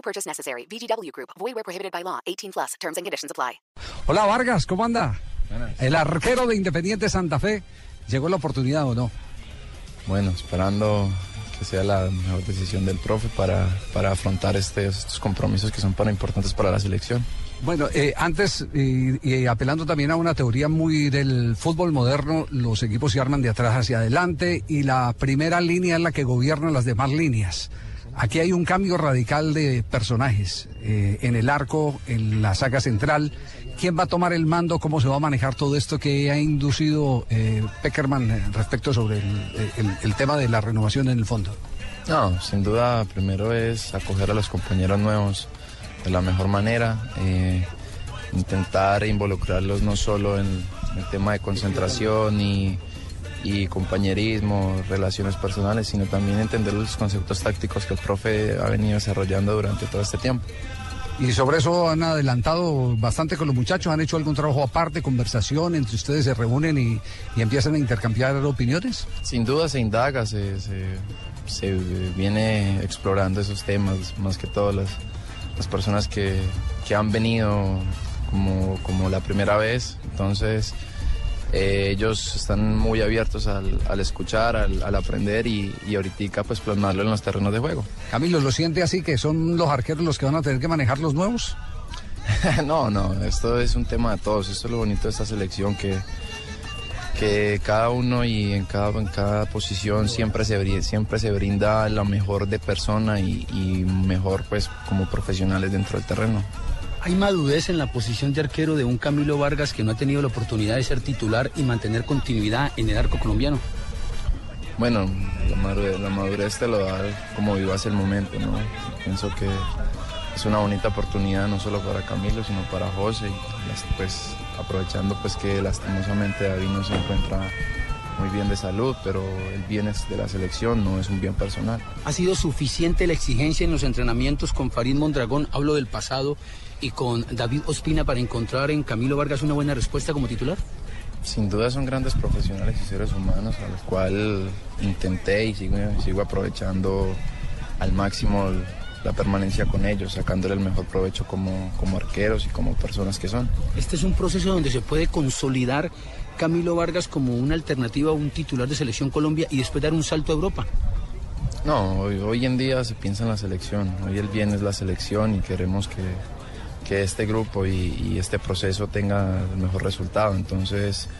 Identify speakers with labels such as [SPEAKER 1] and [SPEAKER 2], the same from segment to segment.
[SPEAKER 1] No purchase necessary. VGW Group. Void where prohibited by law. 18 plus. Terms and conditions apply.
[SPEAKER 2] Hola Vargas, ¿cómo anda? El arquero de Independiente Santa Fe. ¿Llegó la oportunidad o no?
[SPEAKER 3] Bueno, esperando que sea la mejor decisión del profe para, para afrontar este, estos compromisos que son para importantes para la selección.
[SPEAKER 2] Bueno, eh, antes, y, y apelando también a una teoría muy del fútbol moderno, los equipos se arman de atrás hacia adelante y la primera línea es la que gobierna las demás líneas. Aquí hay un cambio radical de personajes eh, en el arco, en la saga central. ¿Quién va a tomar el mando? ¿Cómo se va a manejar todo esto que ha inducido eh, Peckerman eh, respecto sobre el, tema de la renovación en el fondo?
[SPEAKER 3] No, sin duda, primero es acoger a los compañeros nuevos de la mejor manera, intentar involucrarlos no solo en el tema de concentración y, y compañerismo, relaciones personales, sino también entender los conceptos tácticos que el profe ha venido desarrollando durante todo este tiempo.
[SPEAKER 2] Y sobre eso han adelantado bastante con los muchachos, han hecho algún trabajo aparte, conversación, entre ustedes se reúnen y, y empiezan a intercambiar opiniones.
[SPEAKER 3] Sin duda se indaga, se, se- se viene explorando esos temas, más que todo las, las personas que, que han venido como, como la primera vez. Entonces, eh, ellos están muy abiertos al, al escuchar, al, al aprender y, y ahorita pues plasmarlo en los terrenos de juego.
[SPEAKER 2] Camilo, ¿lo siente así que son los arqueros los que van a tener que manejar los nuevos?
[SPEAKER 3] no, no, esto es un tema de todos. Esto es lo bonito de esta selección que, que cada uno y en cada, en cada posición siempre se, bri- siempre se brinda la mejor de persona y, y mejor pues como profesionales dentro del terreno.
[SPEAKER 4] ¿Hay madurez en la posición de arquero de un Camilo Vargas que no ha tenido la oportunidad de ser titular y mantener continuidad en el arco colombiano?
[SPEAKER 3] Bueno, la madurez, te lo da como vivas el momento, ¿no? Pienso que es una bonita oportunidad no solo para Camilo, sino para José, y pues aprovechando pues que lastimosamente David no se encuentra muy bien de salud, pero el bien es de la selección, no es un bien personal.
[SPEAKER 4] ¿Ha sido suficiente la exigencia en los entrenamientos con Farid Mondragón, hablo del pasado, y con David Ospina para encontrar en Camilo Vargas una buena respuesta como titular?
[SPEAKER 3] Sin duda son grandes profesionales y seres humanos a los cuales intenté y sigo, sigo aprovechando al máximo la permanencia con ellos, sacándole el mejor provecho como, como arqueros y como personas que son.
[SPEAKER 4] Este es un proceso donde se puede consolidar Camilo Vargas como una alternativa a un titular de Selección Colombia y después dar un salto a Europa.
[SPEAKER 3] No, hoy, hoy en día se piensa en la selección, hoy el bien es la selección y queremos que, que este grupo y, y este proceso tenga el mejor resultado, entonces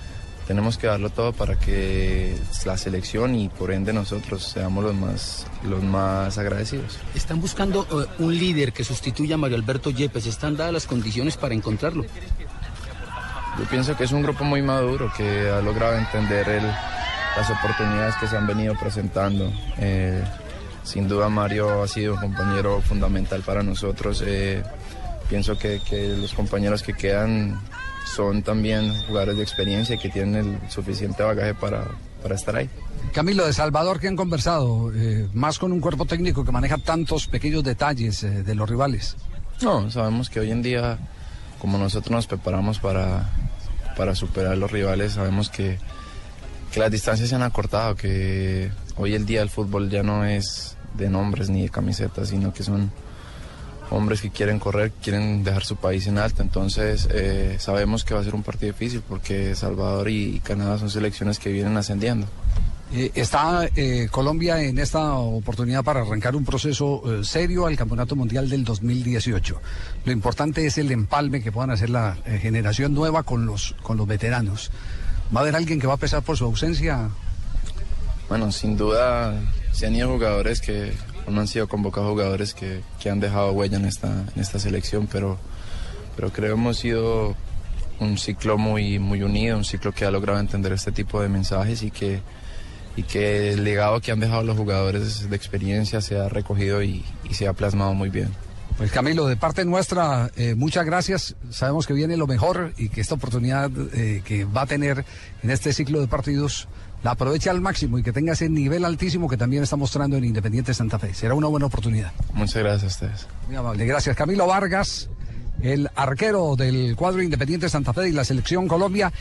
[SPEAKER 3] tenemos que darlo todo para que la selección y por ende nosotros seamos los más, los más agradecidos.
[SPEAKER 4] Están buscando eh, un líder que sustituya a Mario Alberto Yepes. ¿Están dadas las condiciones para encontrarlo?
[SPEAKER 3] Yo pienso que es un grupo muy maduro que ha logrado entender el- las oportunidades que se han venido presentando. Eh, sin duda Mario ha sido un compañero fundamental para nosotros. Eh, pienso que, que los compañeros que quedan son también jugadores de experiencia y que tienen el suficiente bagaje para, para estar ahí.
[SPEAKER 2] Camilo, de Salvador, que han conversado? Eh, más con un cuerpo técnico que maneja tantos pequeños detalles eh, de los rivales.
[SPEAKER 3] No, sabemos que hoy en día, como nosotros nos preparamos para, para superar los rivales, sabemos que, que las distancias se han acortado, que hoy el día el fútbol ya no es de nombres ni de camisetas, sino que son hombres que quieren correr, quieren dejar su país en alto. Entonces eh, sabemos que va a ser un partido difícil porque Salvador y Canadá son selecciones que vienen ascendiendo.
[SPEAKER 2] Eh, está eh, Colombia en esta oportunidad para arrancar un proceso eh, serio al Campeonato Mundial del 2018. Lo importante es el empalme que puedan hacer la eh, generación nueva con los, con los veteranos. ¿Va a haber alguien que va a pesar por su ausencia?
[SPEAKER 3] Bueno, sin duda se han ido jugadores que no han sido convocados jugadores que, que han dejado huella en esta, en esta selección, pero, pero creo que hemos sido un ciclo muy, muy unido, un ciclo que ha logrado entender este tipo de mensajes y que, y que el legado que han dejado los jugadores de experiencia se ha recogido y, y se ha plasmado muy bien.
[SPEAKER 2] Pues Camilo, de parte nuestra, eh, muchas gracias. Sabemos que viene lo mejor y que esta oportunidad eh, que va a tener en este ciclo de partidos la aproveche al máximo y que tenga ese nivel altísimo que también está mostrando en Independiente Santa Fe. Será una buena oportunidad.
[SPEAKER 3] Muchas gracias a ustedes.
[SPEAKER 2] Muy amable, gracias. Camilo Vargas, el arquero del cuadro Independiente Santa Fe y la selección Colombia.